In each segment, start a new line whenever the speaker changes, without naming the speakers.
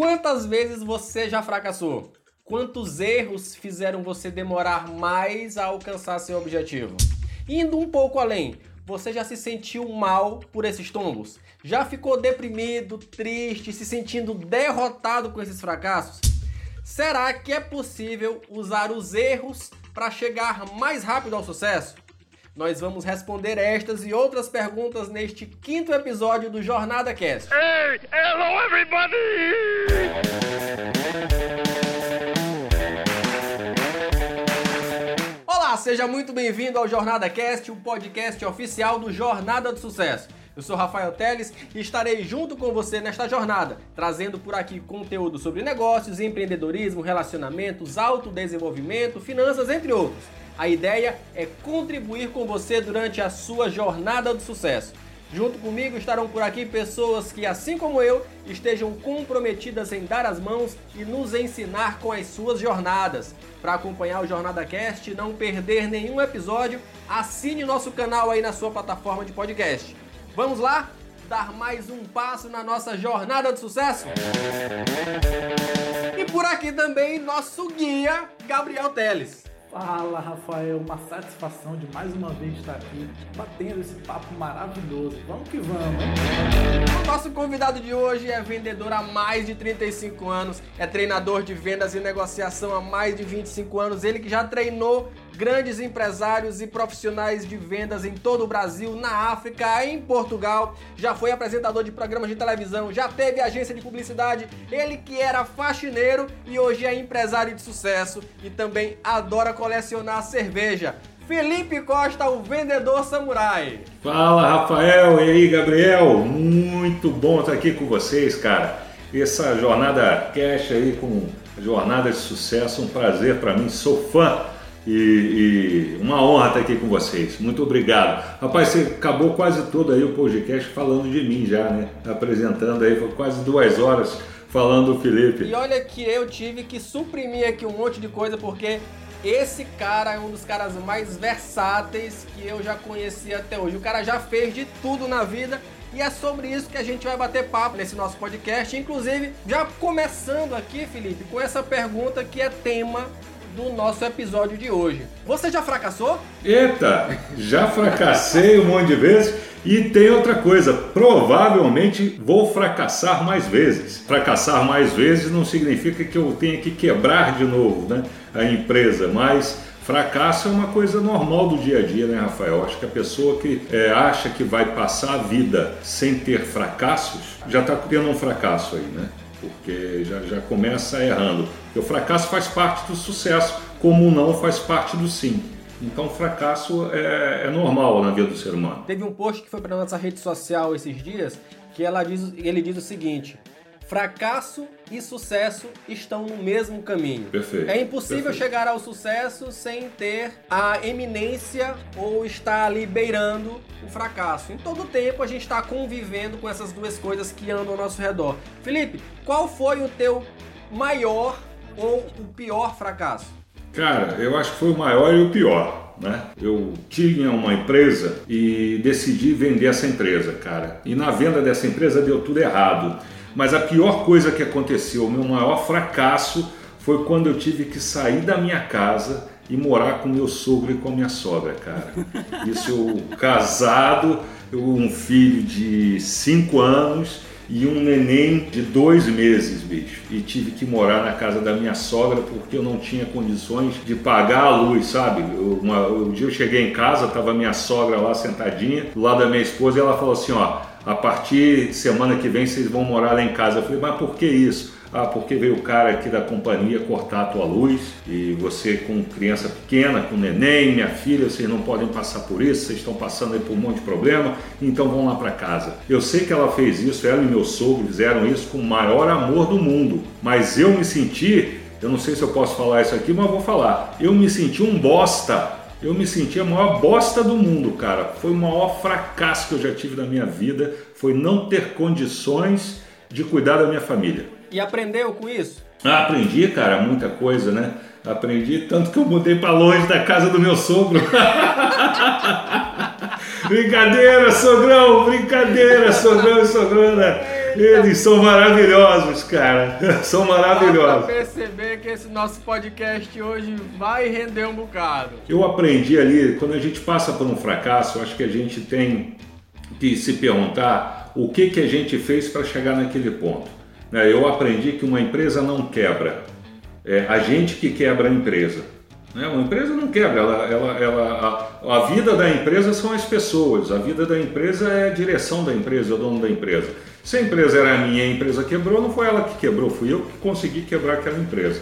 Quantas vezes você já fracassou? Quantos erros fizeram você demorar mais a alcançar seu objetivo? Indo um pouco além, você já se sentiu mal por esses tombos? Já ficou deprimido, triste, se sentindo derrotado com esses fracassos? Será que é possível usar os erros para chegar mais rápido ao sucesso? Nós vamos responder estas e outras perguntas neste quinto episódio do Jornada Cast. Hey, hello everybody! Olá, seja muito bem-vindo ao Jornada Cast, o podcast oficial do Jornada do Sucesso. Eu sou Rafael Teles e estarei junto com você nesta jornada, trazendo por aqui conteúdo sobre negócios, empreendedorismo, relacionamentos, autodesenvolvimento, finanças, entre outros. A ideia é contribuir com você durante a sua jornada do sucesso. Junto comigo estarão por aqui pessoas que, assim como eu, estejam comprometidas em dar as mãos e nos ensinar com as suas jornadas. Para acompanhar o Jornada Cast e não perder nenhum episódio, assine nosso canal aí na sua plataforma de podcast. Vamos lá? Dar mais um passo na nossa jornada de sucesso? E por aqui também nosso guia, Gabriel Teles.
Fala Rafael, uma satisfação de mais uma vez estar aqui batendo esse papo maravilhoso. Vamos que vamos?
O nosso convidado de hoje é vendedor há mais de 35 anos, é treinador de vendas e negociação há mais de 25 anos. Ele que já treinou grandes empresários e profissionais de vendas em todo o Brasil, na África, em Portugal, já foi apresentador de programas de televisão, já teve agência de publicidade, ele que era faxineiro e hoje é empresário de sucesso e também adora colecionar cerveja. Felipe Costa, o vendedor samurai.
Fala Rafael, e aí Gabriel, muito bom estar aqui com vocês, cara. Essa jornada cash aí com jornada de sucesso, um prazer para mim, sou fã e, e, uma honra estar aqui com vocês. Muito obrigado. Rapaz, você acabou quase todo aí o podcast falando de mim já, né? Apresentando aí, foi quase duas horas falando do Felipe.
E olha que eu tive que suprimir aqui um monte de coisa porque esse cara é um dos caras mais versáteis que eu já conheci até hoje. O cara já fez de tudo na vida e é sobre isso que a gente vai bater papo nesse nosso podcast. Inclusive, já começando aqui, Felipe, com essa pergunta que é tema do nosso episódio de hoje. Você já fracassou?
Eita, já fracassei um monte de vezes. E tem outra coisa, provavelmente vou fracassar mais vezes. Fracassar mais vezes não significa que eu tenha que quebrar de novo né, a empresa, mas fracasso é uma coisa normal do dia a dia, né, Rafael? Acho que a pessoa que é, acha que vai passar a vida sem ter fracassos já está tendo um fracasso aí, né? Porque já, já começa errando. Porque o fracasso faz parte do sucesso, como o não faz parte do sim. Então, o fracasso é, é normal na vida do ser humano.
Teve um post que foi para nossa rede social esses dias que ela diz, ele diz o seguinte: fracasso e sucesso estão no mesmo caminho.
Perfeito.
É impossível
perfeito.
chegar ao sucesso sem ter a eminência ou estar ali beirando o fracasso. Em todo tempo a gente está convivendo com essas duas coisas que andam ao nosso redor. Felipe, qual foi o teu maior ou o pior fracasso?
Cara, eu acho que foi o maior e o pior. Né? Eu tinha uma empresa e decidi vender essa empresa, cara. E na venda dessa empresa deu tudo errado. Mas a pior coisa que aconteceu, o meu maior fracasso, foi quando eu tive que sair da minha casa e morar com meu sogro e com a minha sogra, cara. Isso eu casado, eu, um filho de 5 anos e um neném de dois meses, bicho. E tive que morar na casa da minha sogra porque eu não tinha condições de pagar a luz, sabe? Eu, uma, um dia eu cheguei em casa, tava minha sogra lá sentadinha, do lado da minha esposa, e ela falou assim: ó a partir semana que vem vocês vão morar lá em casa. Eu falei, mas por que isso? Ah, porque veio o cara aqui da companhia cortar a tua luz e você com criança pequena, com neném, minha filha, vocês não podem passar por isso, vocês estão passando por um monte de problema, então vão lá para casa. Eu sei que ela fez isso, ela e meu sogro fizeram isso com o maior amor do mundo, mas eu me senti, eu não sei se eu posso falar isso aqui, mas vou falar, eu me senti um bosta eu me senti a maior bosta do mundo, cara. Foi o maior fracasso que eu já tive na minha vida, foi não ter condições de cuidar da minha família.
E aprendeu com isso?
Ah, aprendi, cara, muita coisa, né? Aprendi tanto que eu mudei para longe da casa do meu sogro. brincadeira, sogrão, brincadeira, sogrão e sogrona. Eles são maravilhosos, cara. São
Dá
maravilhosos.
pra perceber que esse nosso podcast hoje vai render um bocado.
Eu aprendi ali, quando a gente passa por um fracasso, eu acho que a gente tem que se perguntar o que, que a gente fez para chegar naquele ponto. né? Eu aprendi que uma empresa não quebra, é a gente que quebra a empresa. né? Uma empresa não quebra, ela, ela, ela- a, a vida da empresa são as pessoas, a vida da empresa é a direção da empresa, é o dono da empresa. Se a empresa era minha e a empresa quebrou, não foi ela que quebrou, fui eu que consegui quebrar aquela empresa.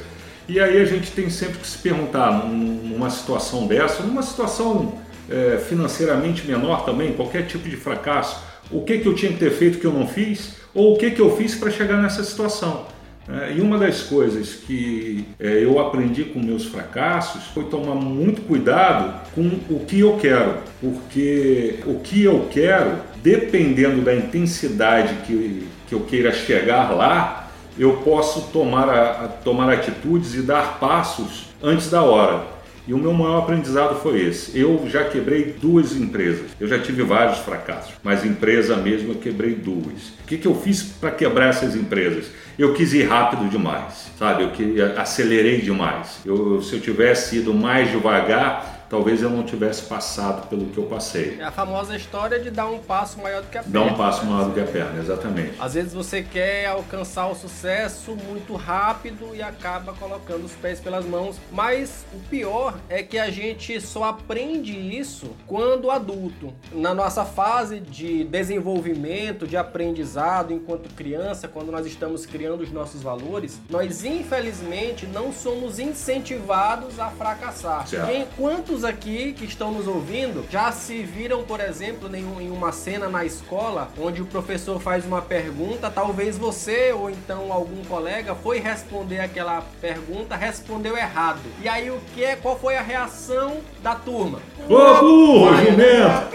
E aí a gente tem sempre que se perguntar, num- numa situação dessa, numa situação é, financeiramente menor também, qualquer tipo de fracasso, o que, que eu tinha que ter feito que eu não fiz, ou o que, que eu fiz para chegar nessa situação. né? e uma das coisas que é, eu aprendi com meus fracassos foi tomar muito cuidado com o que eu quero, porque o que eu quero, dependendo da intensidade que, que eu queira chegar lá, eu posso tomar, a- a- tomar atitudes e dar passos antes da hora. E o meu maior aprendizado foi esse. Eu já quebrei duas empresas. Eu já tive vários fracassos, mas empresa mesmo eu quebrei duas. O que, que eu fiz para quebrar essas empresas? Eu quis ir rápido demais, sabe? Eu que, acelerei demais. Eu, se eu tivesse ido mais devagar, talvez eu não tivesse passado pelo que eu passei.
É a famosa história de dar um passo maior do que a perna.
Dá um passo maior do que a perna, exatamente.
Às vezes você quer alcançar o sucesso muito rápido e acaba colocando os pés pelas mãos. Mas o pior é que a gente só aprende isso quando adulto. Na nossa fase de desenvolvimento, de aprendizado enquanto criança, quando nós estamos criando os nossos valores, nós infelizmente não somos incentivados a fracassar.
Certo.
Quantos aqui que estão nos ouvindo já se viram, por exemplo, em um- uma cena na escola onde o professor faz uma pergunta, talvez você ou então algum colega foi responder aquela pergunta, respondeu errado. E aí o que é? Qual foi a reação da turma?
Ô burro,
Vai,
jumento!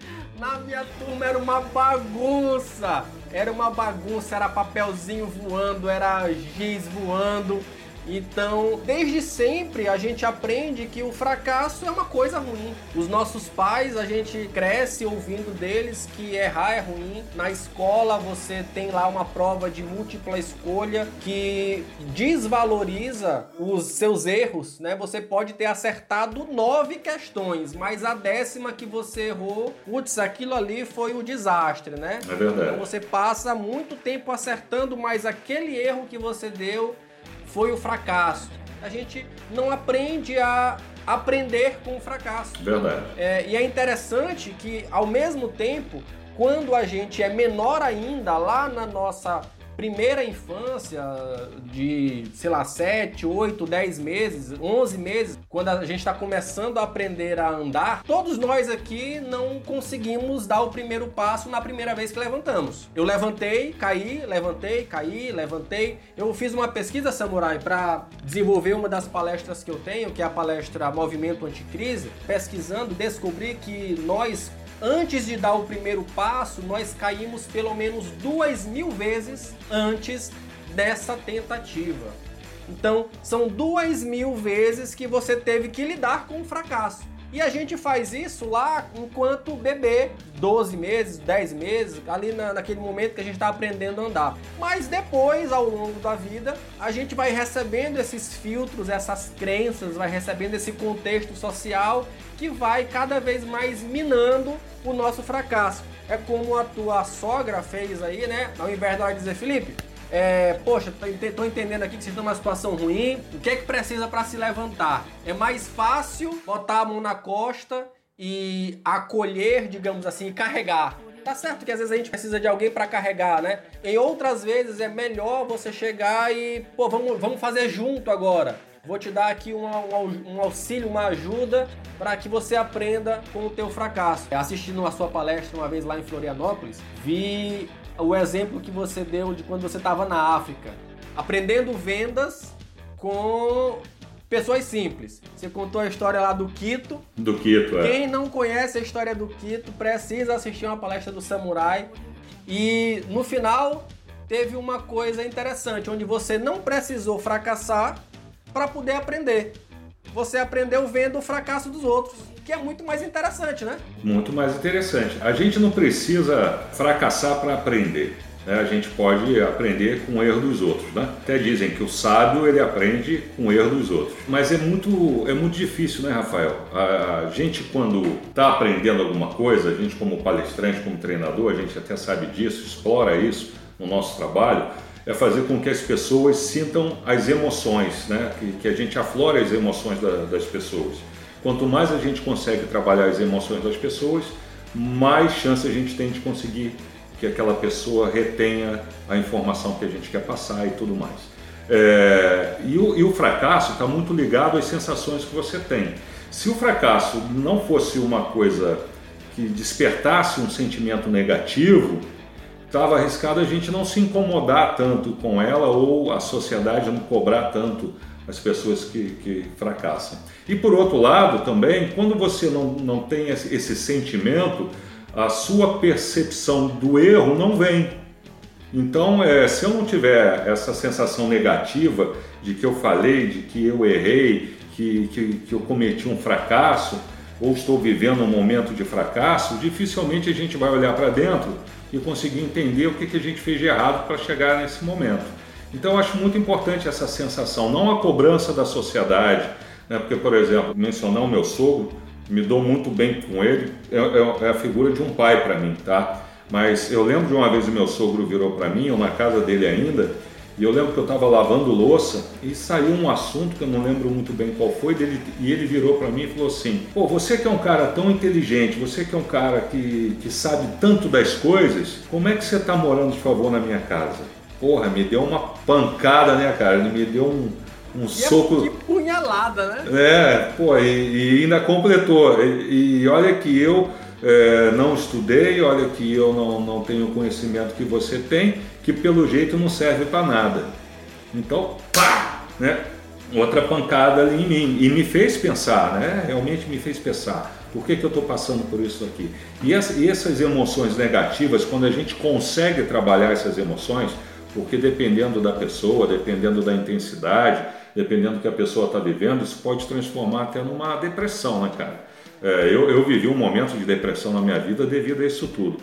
Na minha turma era uma bagunça. Era uma bagunça, era papelzinho voando, era giz voando. Então, desde sempre a gente aprende que o fracasso é uma coisa ruim. Os nossos pais, a gente cresce ouvindo deles que errar é ruim. Na escola você tem lá uma prova de múltipla escolha que desvaloriza os seus erros, né? Você pode ter acertado nove questões, mas a décima que você errou, putz, aquilo ali foi o desastre, né?
É verdade.
Então você passa muito tempo acertando, mas aquele erro que você deu foi o fracasso. A gente não aprende a aprender com o fracasso.
Verdade.
É, e é interessante que, ao mesmo tempo, quando a gente é menor ainda, lá na nossa primeira infância, de, sei lá, 7, 8, 10 meses, 11 meses, quando a gente está começando a aprender a andar, todos nós aqui não conseguimos dar o primeiro passo na primeira vez que levantamos. Eu levantei, caí, levantei, caí, levantei. Eu fiz uma pesquisa, Samurai, para desenvolver uma das palestras que eu tenho, que é a palestra Movimento Anticrise. Pesquisando, descobri que nós Antes de dar o primeiro passo, nós caímos pelo menos duas mil vezes antes dessa tentativa. Então, são duas mil vezes que você teve que lidar com o fracasso. E a gente faz isso lá enquanto bebê, 12 meses, 10 meses, ali na, naquele momento que a gente está aprendendo a andar. Mas depois, ao longo da vida, a gente vai recebendo esses filtros, essas crenças, vai recebendo esse contexto social que vai cada vez mais minando o nosso fracasso. É como a tua sogra fez aí, né? Ao invés dela dizer, Felipe, é, poxa, tô ente- tô entendendo aqui que vocês estão numa situação ruim. O que é que precisa para se levantar? É mais fácil botar a mão na costa e acolher, digamos assim, e carregar. Tá certo que às vezes a gente precisa de alguém para carregar, né? Em outras vezes é melhor você chegar e, pô, vamos, vamos fazer junto agora. Vou te dar aqui um- um auxílio, uma ajuda para que você aprenda com o teu fracasso. Assistindo a sua palestra uma vez lá em Florianópolis, vi o exemplo que você deu de quando você estava na África, aprendendo vendas com pessoas simples. Você contou a história lá do Quito.
Do Quito, é.
Quem não conhece a história do Quito precisa assistir uma palestra do Samurai. E no final teve uma coisa interessante, onde você não precisou fracassar para poder aprender. Você aprendeu vendo o fracasso dos outros. que é muito mais interessante, né?
Muito mais interessante. A gente não precisa fracassar para aprender. Né? A gente pode aprender com o erro dos outros. Né? Até dizem que o sábio ele aprende com o erro dos outros. Mas é muito, é muito difícil, né, Rafael? A, gente, quando está aprendendo alguma coisa, a gente, como palestrante, como treinador, a gente até sabe disso, explora isso no nosso trabalho é fazer com que as pessoas sintam as emoções, né? que, que a gente aflore as emoções da, das pessoas. Quanto mais a gente consegue trabalhar as emoções das pessoas, mais chance a gente tem de conseguir que aquela pessoa retenha a informação que a gente quer passar e tudo mais. É, e, o, e o fracasso está muito ligado às sensações que você tem. Se o fracasso não fosse uma coisa que despertasse um sentimento negativo, estava arriscado a gente não se incomodar tanto com ela ou a sociedade não cobrar tanto as pessoas que, que fracassam. E por outro lado também, quando você não, não tem esse, sentimento, a sua percepção do erro não vem. Então, é, se eu não tiver essa sensação negativa de que eu falei, de que eu errei, que, que, que eu cometi um fracasso, ou estou vivendo um momento de fracasso, dificilmente a gente vai olhar para dentro e conseguir entender o que, que a gente fez de errado para chegar nesse momento. Então eu acho muito importante essa sensação, não a cobrança da sociedade, né? porque, por exemplo, mencionar o meu sogro, me dou muito bem com ele, é, é, é a figura de um pai para mim, tá? Mas eu lembro de uma vez o meu sogro virou para mim, eu na casa dele ainda, e eu lembro que eu estava lavando louça e saiu um assunto que eu não lembro muito bem qual foi, dele, e ele virou para mim e falou assim: Pô, você que é um cara tão inteligente, você que é um cara que, que sabe tanto das coisas, como é que você está morando de favor na minha casa? Porra, me deu uma pancada, né, cara? Ele me deu um, um soco.
É, que punhalada, né?
É, pô, e, e ainda completou. E, e olha que eu é, não estudei, olha que eu não, não tenho o conhecimento que você tem, que pelo jeito não serve para nada. Então, pá, né? Outra pancada ali em mim. E me fez pensar, né? Realmente me fez pensar. Por que, que eu estou passando por isso aqui? E, essa, e essas emoções negativas, quando a gente consegue trabalhar essas emoções, porque dependendo da pessoa, dependendo da intensidade, dependendo do que a pessoa está vivendo, isso pode transformar até numa depressão, né, cara? É, eu, eu, vivi um momento de depressão na minha vida devido a isso tudo.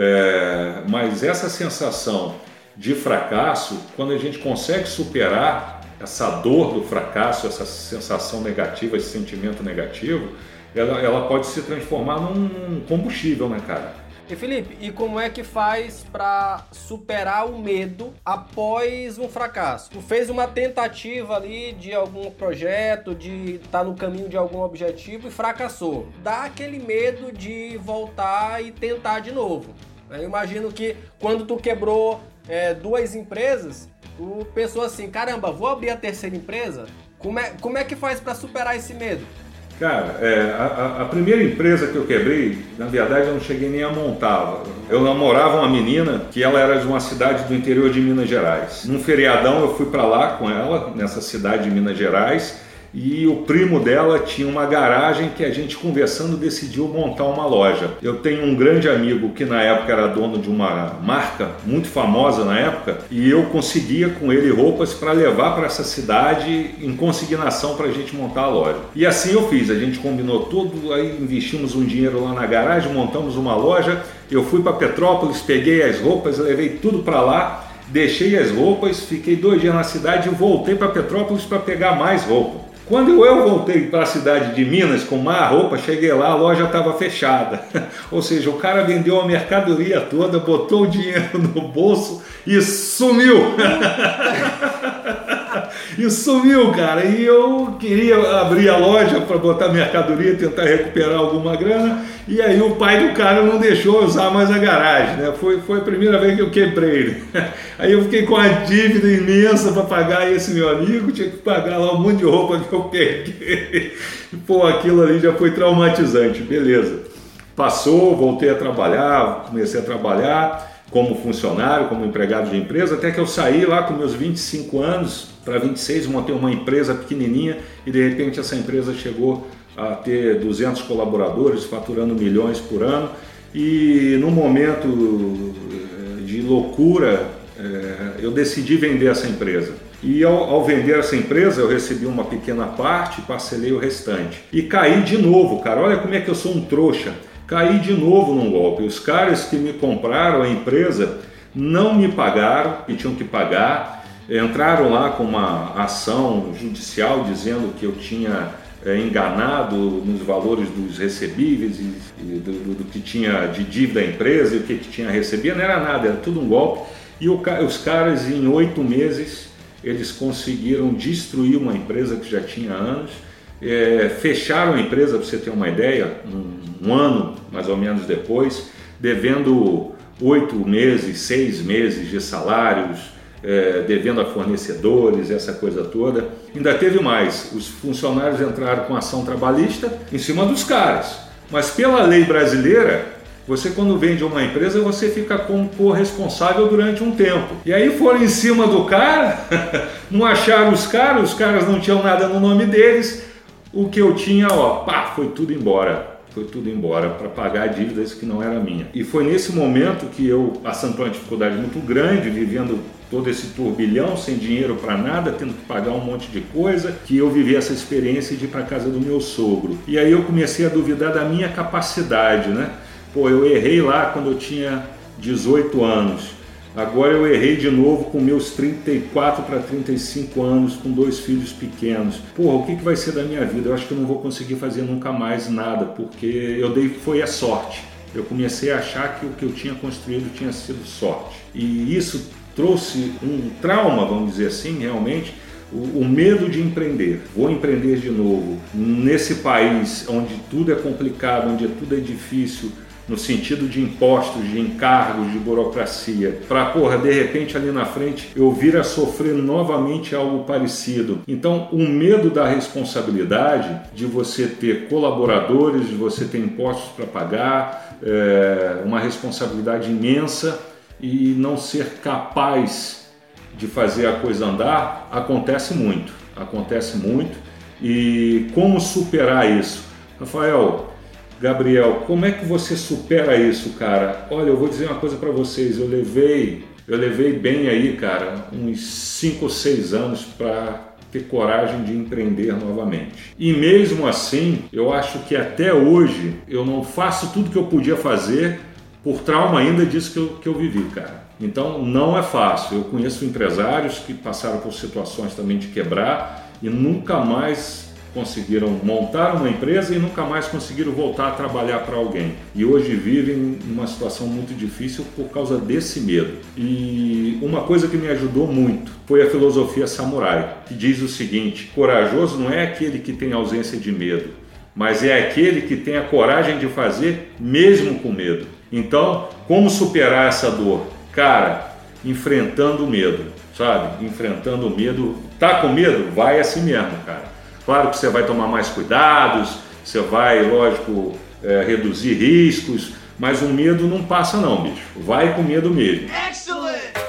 É, mas essa sensação de fracasso, quando a gente consegue superar essa dor do fracasso, essa sensação negativa, esse sentimento negativo, ela, ela pode se transformar num combustível, né, cara?
E Felipe, e como é que faz para superar o medo após um fracasso? Tu fez uma tentativa ali de algum projeto, de estar tá no caminho de algum objetivo e fracassou. Dá aquele medo de voltar e tentar de novo. Eu imagino que quando tu quebrou é, duas empresas, tu pensou assim, caramba, vou abrir a terceira empresa? Como é, como é que faz para superar esse medo?
Cara, é, a, a, primeira empresa que eu quebrei, na verdade eu não cheguei nem a montar. Eu namorava uma menina que ela era de uma cidade do interior de Minas Gerais. Num feriadão eu fui para lá com ela, nessa cidade de Minas Gerais, e o primo dela tinha uma garagem que a gente conversando decidiu montar uma loja. Eu tenho um grande amigo que na época era dono de uma marca muito famosa na época e eu conseguia com ele roupas para levar para essa cidade em consignação para a gente montar a loja. E assim eu fiz, a gente combinou tudo, aí investimos um dinheiro lá na garagem, montamos uma loja. Eu fui para Petrópolis, peguei as roupas, levei tudo para lá deixei as roupas, fiquei dois dias na cidade e voltei para Petrópolis para pegar mais roupa. Quando eu voltei para a cidade de Minas com uma roupa, cheguei lá, a loja estava fechada. Ou seja, o cara vendeu a mercadoria toda, botou o dinheiro no bolso e sumiu. e sumiu, cara. E eu queria abrir a loja para botar mercadoria, tentar recuperar alguma grana. E aí o pai do cara não deixou usar mais a garagem, né? Foi, foi a primeira vez que eu quebrei. Aí eu fiquei com a dívida imensa para pagar esse meu amigo, tinha que pagar lá um monte de roupa que eu peguei. Pô, aquilo ali já foi traumatizante, beleza. Passou, voltei a trabalhar, comecei a trabalhar como funcionário, como empregado de empresa, até que eu saí lá com meus 25 anos para 26, montei uma empresa pequenininha e de repente essa empresa chegou a ter 200 colaboradores, faturando milhões por ano. E no momento eh, de loucura, eh, eu decidi vender essa empresa. E ao, ao, vender essa empresa, eu recebi uma pequena parte, parcelei o restante. E caí de novo, cara. Olha como é que eu sou um trouxa. Caí de novo num golpe. Os caras que me compraram a empresa não me pagaram, que tinham que pagar. Entraram lá com uma ação judicial dizendo que eu tinha é, enganado nos valores dos recebíveis e, e do, do, que tinha de dívida da empresa e o que, que tinha recebido. Não era nada, era tudo um golpe. E o, os caras, em oito meses, eles conseguiram destruir uma empresa que já tinha anos, é, fecharam a empresa, para você ter uma ideia, um, um ano mais ou menos depois, devendo oito meses, seis meses de salários, é, devendo a fornecedores, essa coisa toda. Ainda teve mais: os funcionários entraram com ação trabalhista em cima dos caras. Mas pela lei brasileira, você quando vende uma empresa, você fica como corresponsável durante um tempo. E aí foram em cima do cara, não acharam os caras, os caras não tinham nada no nome deles. O que eu tinha, ó, pá, foi tudo embora foi tudo embora para pagar dívidas que não era minha. E foi nesse momento que eu passando uma dificuldade muito grande, vivendo todo esse turbilhão, sem dinheiro para nada, tendo que pagar um monte de coisa, que eu vivi essa experiência de ir para casa do meu sogro. E aí eu comecei a duvidar da minha capacidade, né? Pô, eu errei lá quando eu tinha 18 anos. Agora eu errei de novo com meus 34 para 35 anos, com dois filhos pequenos. Porra, o que, que vai ser da minha vida? Eu acho que eu não vou conseguir fazer nunca mais nada, porque eu dei foi a sorte. Eu comecei a achar que o que eu tinha construído tinha sido sorte. E isso trouxe um trauma, vamos dizer assim, realmente, o, medo de empreender. Vou empreender de novo nesse país onde tudo é complicado, onde tudo é difícil, no sentido de impostos, de encargos, de burocracia, para, porra, de repente ali na frente eu vir a sofrer novamente algo parecido. Então, o medo da responsabilidade de você ter colaboradores, de você ter impostos para pagar, é, uma responsabilidade imensa e não ser capaz de fazer a coisa andar, acontece muito. Acontece muito. E como superar isso? Rafael, Gabriel, como é que você supera isso, cara? Olha, eu vou dizer uma coisa para vocês. Eu levei, eu levei bem aí, cara, uns 5 ou 6 anos para ter coragem de empreender novamente. E mesmo assim, eu acho que até hoje eu não faço tudo que eu podia fazer por trauma ainda disso que eu, que eu vivi, cara. Então não é fácil. Eu conheço empresários que passaram por situações também de quebrar e nunca mais conseguiram montar uma empresa e nunca mais conseguiram voltar a trabalhar para alguém. E hoje vivem uma situação muito difícil por causa desse medo. E uma coisa que me ajudou muito foi a filosofia samurai, que diz o seguinte: corajoso não é aquele que tem ausência de medo, mas é aquele que tem a coragem de fazer mesmo com medo. Então, como superar essa dor? Cara, enfrentando o medo, sabe? Enfrentando o medo. Tá com medo? Vai assim mesmo, cara Claro que você vai tomar mais cuidados, você vai, lógico, é, reduzir riscos, mas o medo não passa não, bicho. Vai com medo mesmo. Excellent!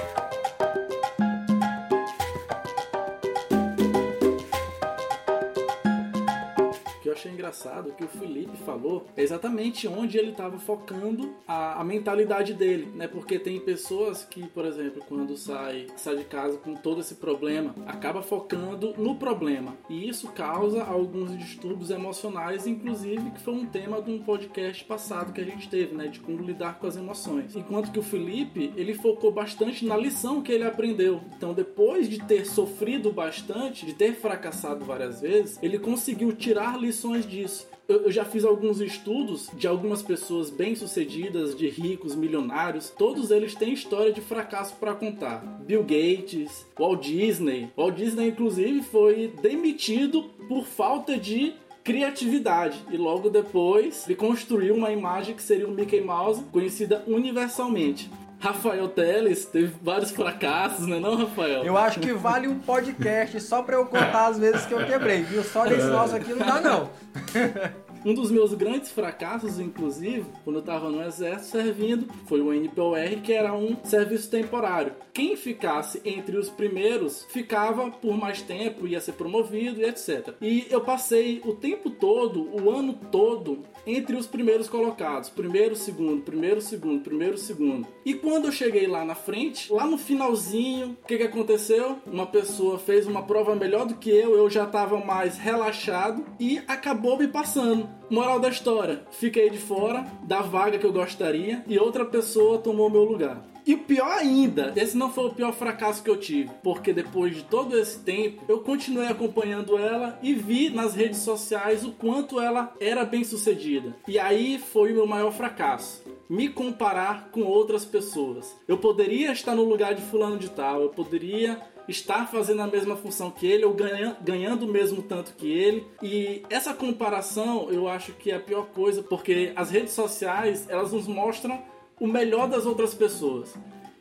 Engraçado que o Felipe falou é exatamente onde ele estava focando a, a, mentalidade dele, né? Porque tem pessoas que, por exemplo, quando sai, sai de casa com todo esse problema, acaba focando no problema. E isso causa alguns distúrbios emocionais, inclusive que foi um tema de um podcast passado que a gente teve, né? De como lidar com as emoções. Enquanto que o Felipe, ele focou bastante na lição que ele aprendeu. Então, depois de ter sofrido bastante, de ter fracassado várias vezes, ele conseguiu tirar lições disso isso. Eu, já fiz alguns estudos de algumas pessoas bem-sucedidas, de ricos, milionários. Todos eles têm história de fracasso para contar. Bill Gates, Walt Disney. Walt Disney, inclusive, foi demitido por falta de criatividade e logo depois ele construiu uma imagem que seria o Mickey Mouse, conhecida universalmente. Rafael Teles teve vários fracassos, né não, Rafael?
Eu acho que vale um podcast só pra eu contar as vezes que eu quebrei, viu? Só nesse é. nosso aqui não dá, não.
Um dos meus grandes fracassos, inclusive, quando eu estava no exército servindo, foi o NPOR, que era um serviço temporário. Quem ficasse entre os primeiros ficava por mais tempo, ia ser promovido e etc. E eu passei o tempo todo, o ano todo, entre os primeiros colocados. Primeiro, segundo, primeiro, segundo, primeiro, segundo. E quando eu cheguei lá na frente, lá no finalzinho, o que, que aconteceu? Uma pessoa fez uma prova melhor do que eu, eu já estava mais relaxado e acabou me passando. Moral da história: fiquei de fora da vaga que eu gostaria e outra pessoa tomou meu lugar. E pior ainda, esse não foi o pior fracasso que eu tive, porque depois de todo esse tempo, eu continuei acompanhando ela e vi nas redes sociais o quanto ela era bem sucedida. E aí foi o meu maior fracasso. Me comparar com outras pessoas. Eu poderia estar no lugar de fulano de tal, eu poderia estar fazendo a mesma função que ele ou ganha, ganhando o mesmo tanto que ele. E essa comparação eu acho que é a pior coisa, porque as redes sociais elas nos mostram o melhor das outras pessoas.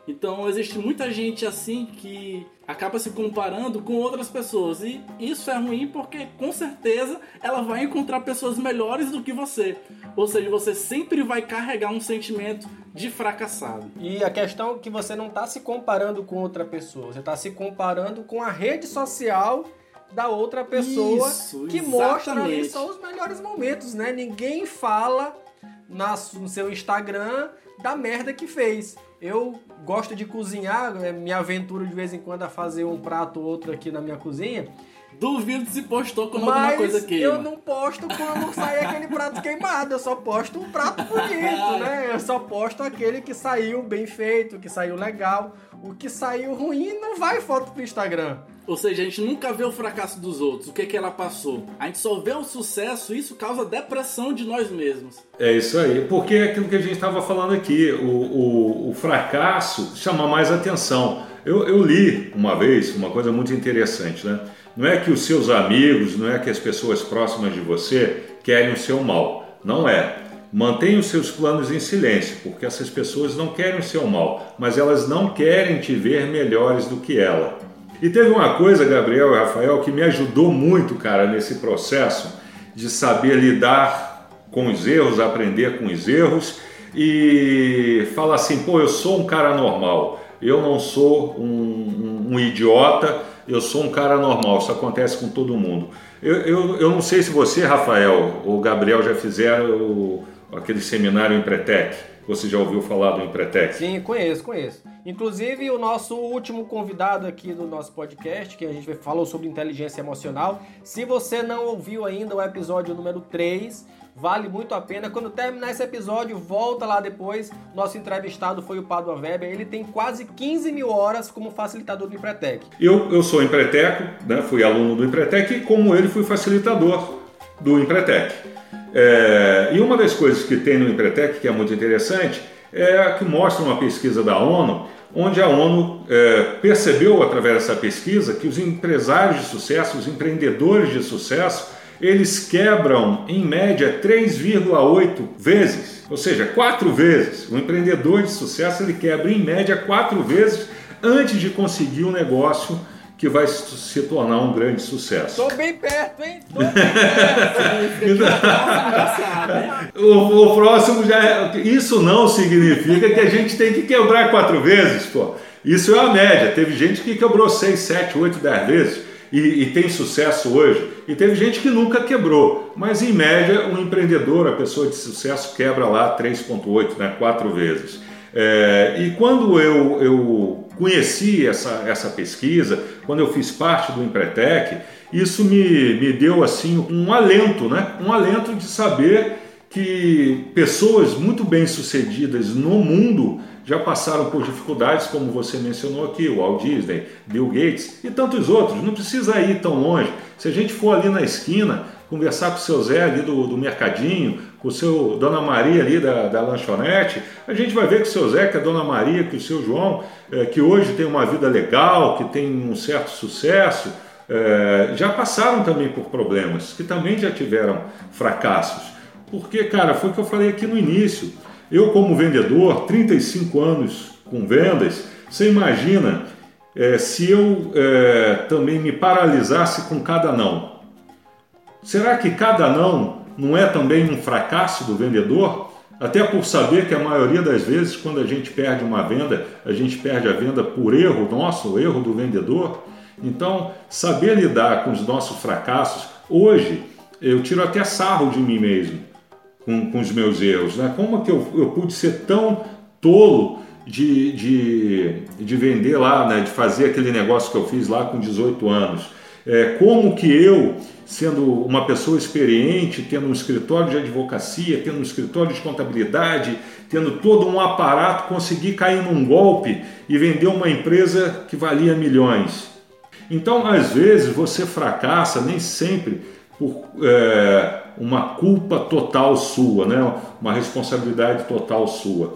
Então existe muita gente assim que acaba se comparando com outras pessoas e isso é ruim porque com certeza ela vai encontrar pessoas melhores do que você. Ou seja, você sempre vai carregar um sentimento de fracassado.
E a questão é que você não está se comparando com outra pessoa, você está se comparando com a rede social da outra pessoa
Isso,
que mostra ali
exatamente.
só os melhores momentos, né? Ninguém fala na- no seu Instagram da merda que fez. Eu gosto de cozinhar, é me aventuro de vez em quando a fazer um prato ou outro aqui na minha cozinha.
Duvido se postou com alguma coisa queima.
eu não posto quando sai aquele prato queimado, eu só posto um prato bonito, né? Eu só posto aquele que saiu bem feito, que saiu legal. O que saiu ruim não vai foto pro Instagram.
Ou seja, a gente nunca vê o fracasso dos outros, o que, que ela passou. A gente só vê o sucesso e isso causa depressão de nós mesmos.
É isso aí, porque é aquilo que a gente estava falando aqui, o, o, o fracasso chama mais atenção. Eu, eu li uma vez uma coisa muito interessante, né? Não é que os seus amigos, não é que as pessoas próximas de você querem o seu mal. Não é. Mantenha os seus planos em silêncio, porque essas pessoas não querem o seu mal, mas elas não querem te ver melhores do que ela. E teve uma coisa, Gabriel e Rafael, que me ajudou muito, cara, nesse processo de saber lidar com os erros, aprender com os erros e falar assim: pô, eu sou um cara normal, eu não sou um, um- um idiota, eu sou um cara normal, isso acontece com todo mundo. Eu, eu, eu não sei se você, Rafael ou Gabriel, já fizeram aquele seminário Empretec. Você já ouviu falar do Empretec?
Sim, conheço, conheço. Inclusive, o nosso último convidado aqui do nosso podcast, que a gente falou sobre inteligência emocional. Se você não ouviu ainda o episódio número 3, vale muito a pena. Quando terminar esse episódio, volta lá depois. Nosso entrevistado foi o Padua Weber. Ele tem quase 15 mil horas como facilitador do Empretec.
Eu, eu sou empreteco, né, fui aluno do Empretec e, como ele, fui facilitador do Empretec. É, e uma das coisas que tem no Empretec, que é muito interessante, é a que mostra uma pesquisa da ONU, onde a ONU é, percebeu, através dessa pesquisa, que os empresários de sucesso, os empreendedores de sucesso, eles quebram em média 3,8 vezes, ou seja, quatro vezes. O empreendedor de sucesso ele quebra em média quatro vezes antes de conseguir um negócio que vai se tornar um grande sucesso.
Tô bem perto, hein? Tô bem perto.
O, o próximo já é, isso não significa que a gente tem que quebrar quatro vezes, pô. Isso é a média. Teve gente que quebrou seis, sete, oito, dez vezes e, e tem sucesso hoje. E teve gente que nunca quebrou. Mas em média, um empreendedor, a pessoa de sucesso, quebra lá 3,8, né? quatro vezes. É, e quando eu, eu conheci essa, essa pesquisa, quando eu fiz parte do Empretec, isso me, me deu assim um alento, né? Um alento de saber que pessoas muito bem sucedidas no mundo já passaram por dificuldades, como você mencionou aqui, o Walt Disney, Bill Gates e tantos outros. Não precisa ir tão longe. Se a gente for ali na esquina, conversar com o seu Zé ali do, do mercadinho, com o seu Dona Maria ali da, da lanchonete, a gente vai ver que o seu que a Dona Maria, que o seu João, eh, que hoje tem uma vida legal, que tem um certo sucesso, eh, já passaram também por problemas, que também já tiveram fracassos. Porque, cara, foi o que eu falei aqui no início. Eu, como vendedor, 35 anos com vendas, você imagina eh, se eu eh, também me paralisasse com cada não. Será que cada não não é também um fracasso do vendedor? Até por saber que a maioria das vezes, quando a gente perde uma venda, a gente perde a venda por erro nosso, erro do vendedor. Então, saber lidar com os nossos fracassos, hoje eu tiro até sarro de mim mesmo com, com os meus erros. Né? Como que eu, eu pude ser tão tolo de, de, de vender lá, né? de fazer aquele negócio que eu fiz lá com 18 anos? É, como que eu, sendo uma pessoa experiente, tendo um escritório de advocacia, tendo um escritório de contabilidade, tendo todo um aparato, consegui cair num golpe e vender uma empresa que valia milhões. Então, às vezes, você fracassa, nem sempre por é, uma culpa total sua, né? uma responsabilidade total sua.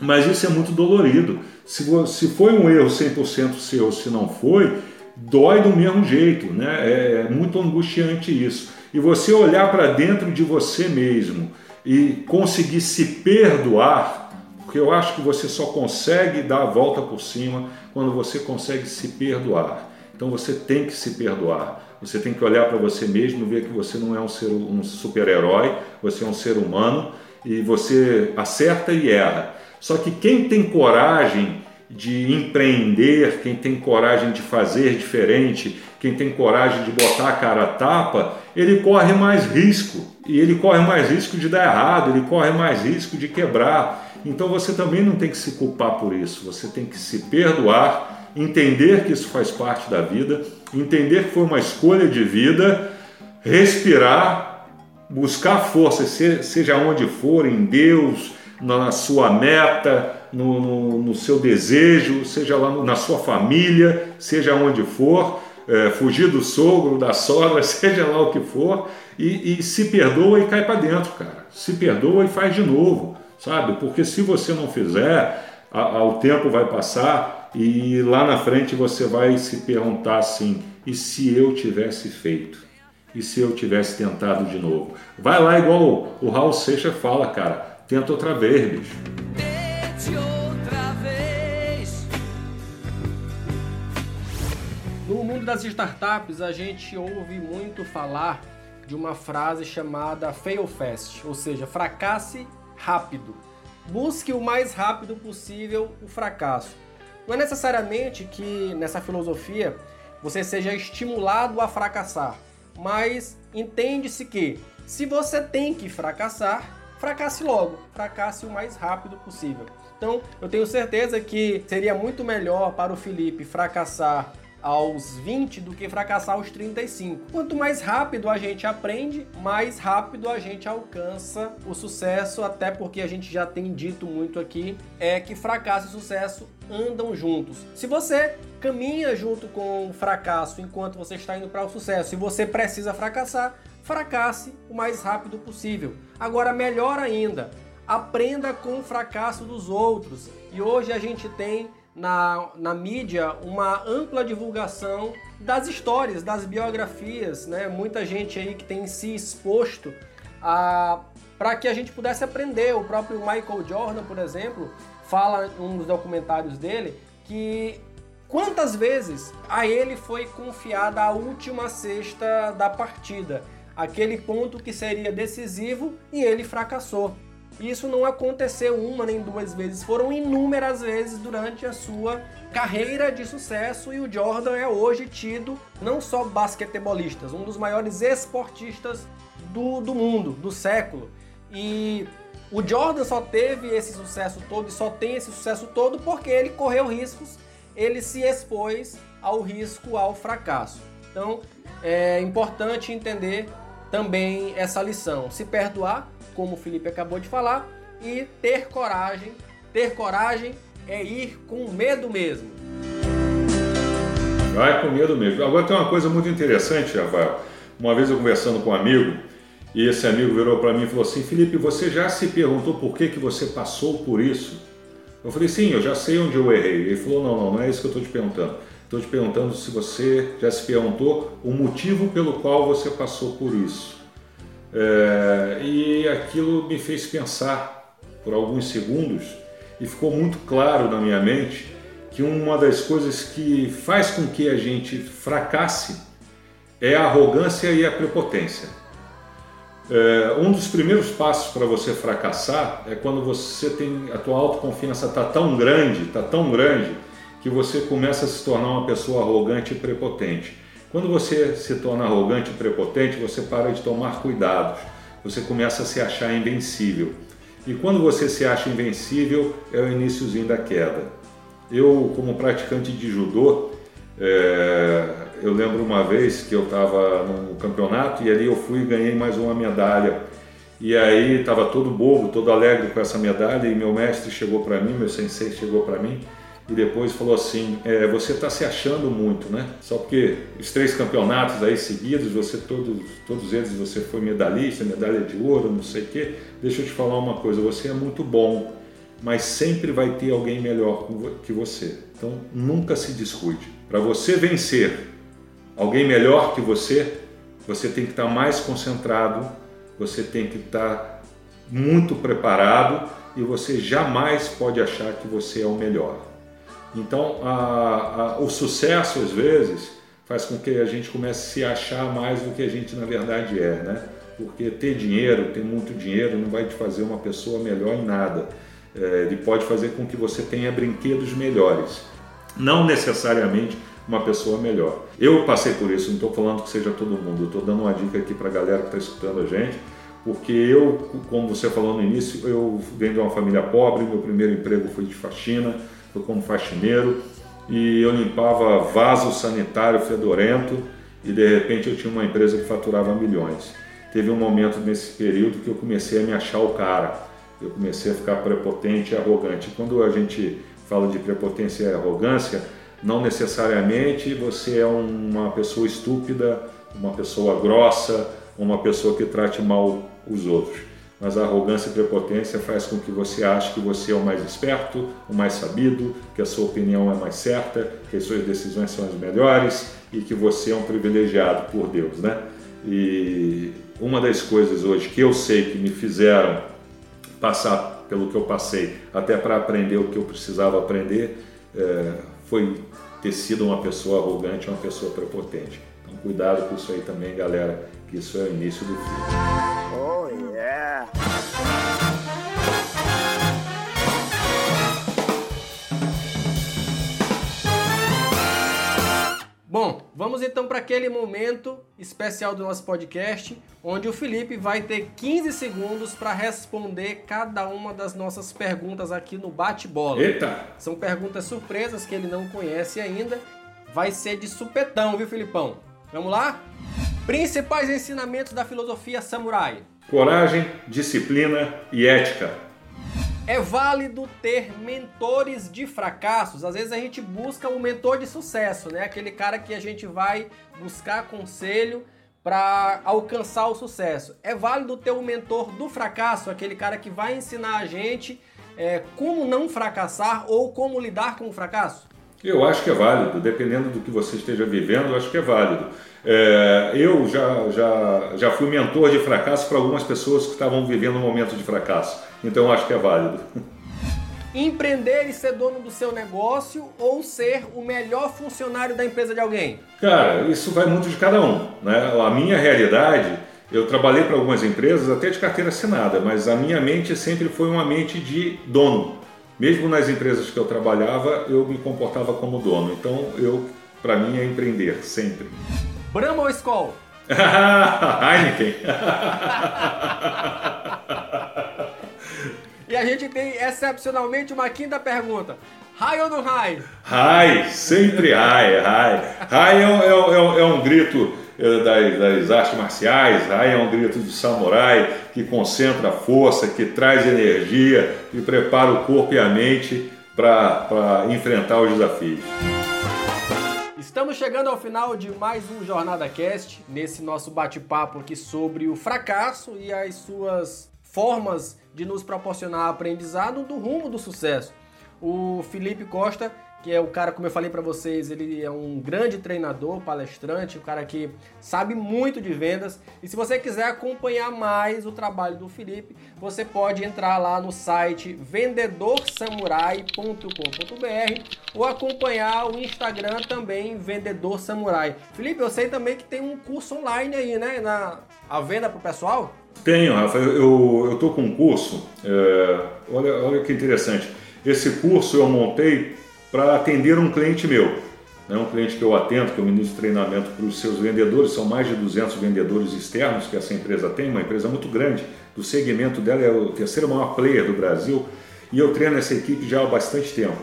Mas isso é muito dolorido. Se, se foi um erro 100% seu, se não foi, dói do mesmo jeito, né? É, muito angustiante isso. E você olhar para dentro de você mesmo e conseguir se perdoar, porque eu acho que você só consegue dar a volta por cima quando você consegue se perdoar. Então você tem que se perdoar. Você tem que olhar para você mesmo ver que você não é um, ser, um super-herói, você é um ser humano e você acerta e erra. Só que quem tem coragem de empreender, quem tem coragem de fazer diferente, quem tem coragem de botar a cara a tapa, ele corre mais risco. E ele corre mais risco de dar errado, ele corre mais risco de quebrar. Então você também não tem que se culpar por isso, você tem que se perdoar, entender que isso faz parte da vida, entender que foi uma escolha de vida, respirar, buscar força, seja onde for, em Deus, na sua meta, no, no, no seu desejo, seja lá na sua família, seja onde for, é, fugir do sogro, da sogra, seja lá o que for, e, e se perdoa e cai para dentro, cara. Se perdoa e faz de novo, sabe? Porque se você não fizer, a, a, o tempo vai passar e lá na frente você vai se perguntar assim: e se eu tivesse feito? E se eu tivesse tentado de novo? Vai lá, igual o, o Raul Seixas fala, cara, tenta outra vez, bicho.
No mundo das startups, a gente ouve muito falar de uma frase chamada fail fast, ou seja, fracasse rápido. Busque o mais rápido possível o fracasso. Não é necessariamente que nessa filosofia você seja estimulado a fracassar, mas entende-se que se você tem que fracassar, fracasse logo, fracasse o mais rápido possível. Então, eu tenho certeza que seria muito melhor para o Felipe fracassar aos 20 do que fracassar aos 35. Quanto mais rápido a gente aprende, mais rápido a gente alcança o sucesso, até porque a gente já tem dito muito aqui é que fracasso e sucesso andam juntos. Se você caminha junto com o fracasso enquanto você está indo para o sucesso e você precisa fracassar, fracasse o mais rápido possível. Agora, melhor ainda, aprenda com o fracasso dos outros. E hoje a gente tem na, na mídia uma ampla divulgação das histórias, das biografias, né? Muita gente aí que tem se exposto a para que a gente pudesse aprender. O próprio Michael Jordan, por exemplo, fala em um dos documentários dele que quantas vezes a ele foi confiada a última cesta da partida aquele ponto que seria decisivo e ele fracassou. Isso não aconteceu uma nem duas vezes, foram inúmeras vezes durante a sua carreira de sucesso e o Jordan é hoje tido não só basquetebolistas, um dos maiores esportistas do, do mundo, do século. E o Jordan só teve esse sucesso todo e só tem esse sucesso todo porque ele correu riscos, ele se expôs ao risco, ao fracasso. Então é importante entender também essa lição. Se perdoar, como o Felipe acabou de falar, e ter coragem. Ter coragem é ir com medo mesmo.
Vai com medo mesmo. Agora tem uma coisa muito interessante, Rafael. Uma vez eu conversando com um amigo, e esse amigo virou para mim e falou assim: Felipe, você já se perguntou por que, que você passou por isso? Eu falei: sim, eu já sei onde eu errei. Ele falou: não, não, não é isso que eu estou te perguntando. Estou te perguntando se você já se perguntou o motivo pelo qual você passou por isso. É, e aquilo me fez pensar por alguns segundos e ficou muito claro na minha mente que uma das coisas que faz com que a gente fracasse é a arrogância e a prepotência. É, um dos primeiros passos para você fracassar é quando você tem a tua autoconfiança está tão grande, está tão grande que você começa a se tornar uma pessoa arrogante e prepotente. Quando você se torna arrogante e prepotente, você para de tomar cuidados, você começa a se achar invencível. E quando você se acha invencível, é o iníciozinho da queda. Eu, como praticante de judô, é, eu lembro uma vez que eu estava num campeonato e ali eu fui e ganhei mais uma medalha. E aí estava todo bobo, todo alegre com essa medalha e meu mestre chegou para mim, meu sensei chegou para mim e depois falou assim: é, você está se achando muito, né? Só porque os três campeonatos aí seguidos, você todos, todos eles você foi medalhista, medalha de ouro, não sei o quê. Deixa eu te falar uma coisa: você é muito bom, mas sempre vai ter alguém melhor que você. Então nunca se descuide. Para você vencer alguém melhor que você, você tem que estar tá mais concentrado, você tem que estar tá muito preparado e você jamais pode achar que você é o melhor. Então, a, a, o sucesso, às vezes, faz com que a gente comece a se achar mais do que a gente na verdade é, né? Porque ter dinheiro, ter muito dinheiro, não vai te fazer uma pessoa melhor em nada. É, ele pode fazer com que você tenha brinquedos melhores, não necessariamente uma pessoa melhor. Eu passei por isso, não estou falando que seja todo mundo, estou dando uma dica aqui para a galera que está escutando a gente, porque eu, como você falou no início, eu venho de uma família pobre, meu primeiro emprego foi de faxina, foi como faxineiro e eu limpava vaso sanitário fedorento e de repente eu tinha uma empresa que faturava milhões. Teve um momento nesse período que eu comecei a me achar o cara, eu comecei a ficar prepotente e arrogante. Quando a gente fala de prepotência e arrogância, não necessariamente você é uma pessoa estúpida, uma pessoa grossa, uma pessoa que trate mal os outros mas a arrogância e prepotência faz com que você ache que você é o mais esperto, o mais sabido, que a sua opinião é mais certa, que as suas decisões são as melhores e que você é um privilegiado por Deus, né? E uma das coisas hoje que eu sei que me fizeram passar pelo que eu passei, até para aprender o que eu precisava aprender, é, foi ter sido uma pessoa arrogante, uma pessoa prepotente. Então, cuidado com isso aí também, galera, que isso é o início do fim.
Bom, vamos então para aquele momento especial do nosso podcast, onde o Felipe vai ter 15 segundos para responder cada uma das nossas perguntas aqui no bate-bola.
Eita!
São perguntas surpresas que ele não conhece ainda. Vai ser de supetão, viu, Filipão? Vamos lá? Principais ensinamentos da filosofia samurai.
Coragem, disciplina e ética.
É válido ter mentores de fracassos. Às vezes a gente busca um mentor de sucesso, né? Aquele cara que a gente vai buscar conselho para alcançar o sucesso. É válido ter um mentor do fracasso, aquele cara que vai ensinar a gente é, como não fracassar ou como lidar com o fracasso?
Eu acho que é válido, dependendo do que você esteja vivendo, eu acho que é válido. É, eu já, já, já fui mentor de fracasso para algumas pessoas que estavam vivendo um momento de fracasso. Então eu acho que é válido.
Empreender e ser dono do seu negócio ou ser o melhor funcionário da empresa de alguém?
Cara, isso vai muito de cada um. Né? A minha realidade, eu trabalhei para algumas empresas até de carteira assinada, mas a minha mente sempre foi uma mente de dono. Mesmo nas empresas que eu trabalhava, eu me comportava como dono. Então, eu, para mim, é empreender sempre.
Brahma ou Skol?
Heineken.
E a gente tem excepcionalmente uma quinta pergunta. High ou não high?
High, sempre high, high. High é, um, é, um, é um grito é, das, das, artes marciais, high é um grito de samurai que concentra força, que traz energia e prepara o corpo e a mente para enfrentar os desafios.
Estamos chegando ao final de mais um Jornada Cast, nesse nosso bate-papo aqui sobre o fracasso e as suas formas de nos proporcionar aprendizado do rumo do sucesso. O Felipe Costa, que é o cara, como eu falei para vocês, ele é um grande treinador, palestrante, um cara que sabe muito de vendas. E se você quiser acompanhar mais o trabalho do Felipe, você pode entrar lá no site vendedorsamurai.com.br ou acompanhar o Instagram também Vendedor Samurai. Felipe, eu sei também que tem um curso online aí, né, na a venda pro pessoal.
Tenho, Rafa. Eu estou com um curso, é, olha, olha que interessante. Esse curso eu montei para atender um cliente meu. Né, um cliente que eu atendo, que eu ministro treinamento para os seus vendedores, são mais de 200 vendedores externos que essa empresa tem, uma empresa muito grande, do segmento dela é o terceiro maior player do Brasil, e eu treino essa equipe já há bastante tempo.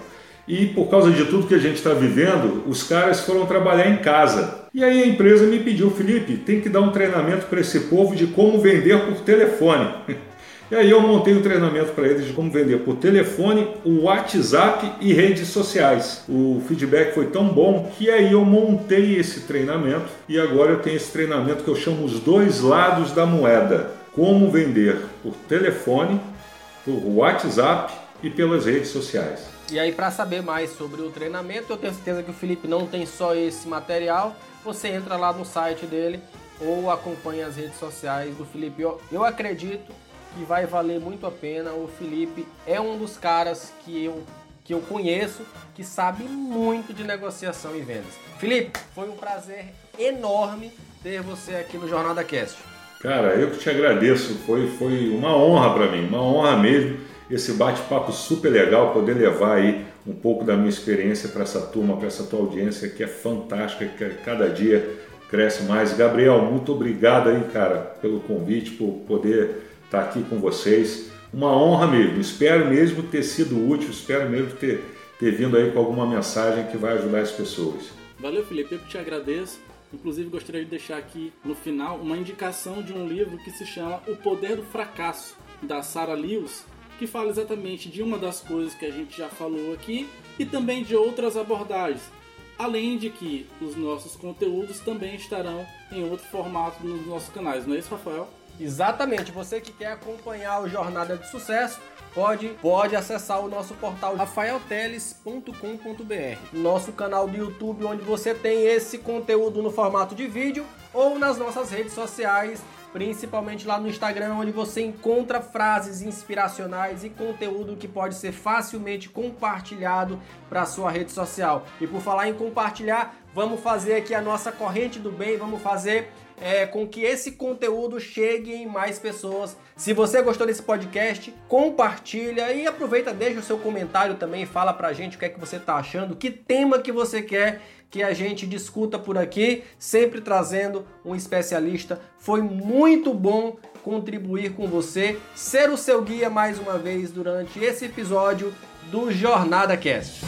E por causa de tudo que a gente está vivendo, os caras foram trabalhar em casa. E aí a empresa me pediu, Felipe, tem que dar um treinamento para esse povo de como vender por telefone. E aí eu montei um treinamento para eles de como vender por telefone, o WhatsApp e redes sociais. O feedback foi tão bom que aí eu montei esse treinamento e agora eu tenho esse treinamento que eu chamo os dois lados da moeda. Como vender por telefone, por WhatsApp e pelas redes sociais.
E aí, para saber mais sobre o treinamento, eu tenho certeza que o Felipe não tem só esse material. Você entra lá no site dele ou acompanha as redes sociais do Felipe. Eu, eu acredito que vai valer muito a pena. O Felipe é um dos caras que eu, que eu conheço que sabe muito de negociação e vendas. Felipe, foi um prazer enorme ter você aqui no Jornada Cast.
Cara, eu que te agradeço. Foi, foi uma honra para mim, uma honra mesmo esse bate-papo super legal, poder levar aí um pouco da minha experiência para essa turma, para essa tua audiência que é fantástica, que cada dia cresce mais. Gabriel, muito obrigado aí, cara, pelo convite, por poder estar aqui com vocês. Uma honra mesmo, espero mesmo ter sido útil, espero mesmo ter, ter vindo aí com alguma mensagem que vai ajudar as pessoas.
Valeu, Felipe, eu te agradeço. Inclusive, gostaria de deixar aqui no final uma indicação de um livro que se chama O Poder do Fracasso, da Sarah Lewis, que fala exatamente de uma das coisas que a gente já falou aqui e também de outras abordagens. Além de que os nossos conteúdos também estarão em outro formato nos nossos canais, não é isso, Rafael?
Exatamente, você que quer acompanhar o Jornada de Sucesso, pode, pode acessar o nosso portal rafaelteles.com.br, nosso canal do YouTube, onde você tem esse conteúdo no formato de vídeo, ou nas nossas redes sociais principalmente lá no Instagram, onde você encontra frases inspiracionais e conteúdo que pode ser facilmente compartilhado para sua rede social. E por falar em compartilhar, vamos fazer aqui a nossa corrente do bem, vamos fazer é, com que esse conteúdo chegue em mais pessoas. Se você gostou desse podcast, compartilha e aproveita, deixa o seu comentário também, fala pra gente o que é que você tá achando, que tema que você quer que a gente discuta por aqui, sempre trazendo um especialista. Foi muito bom contribuir com você, ser o seu guia mais uma vez durante esse episódio do Jornada Cast.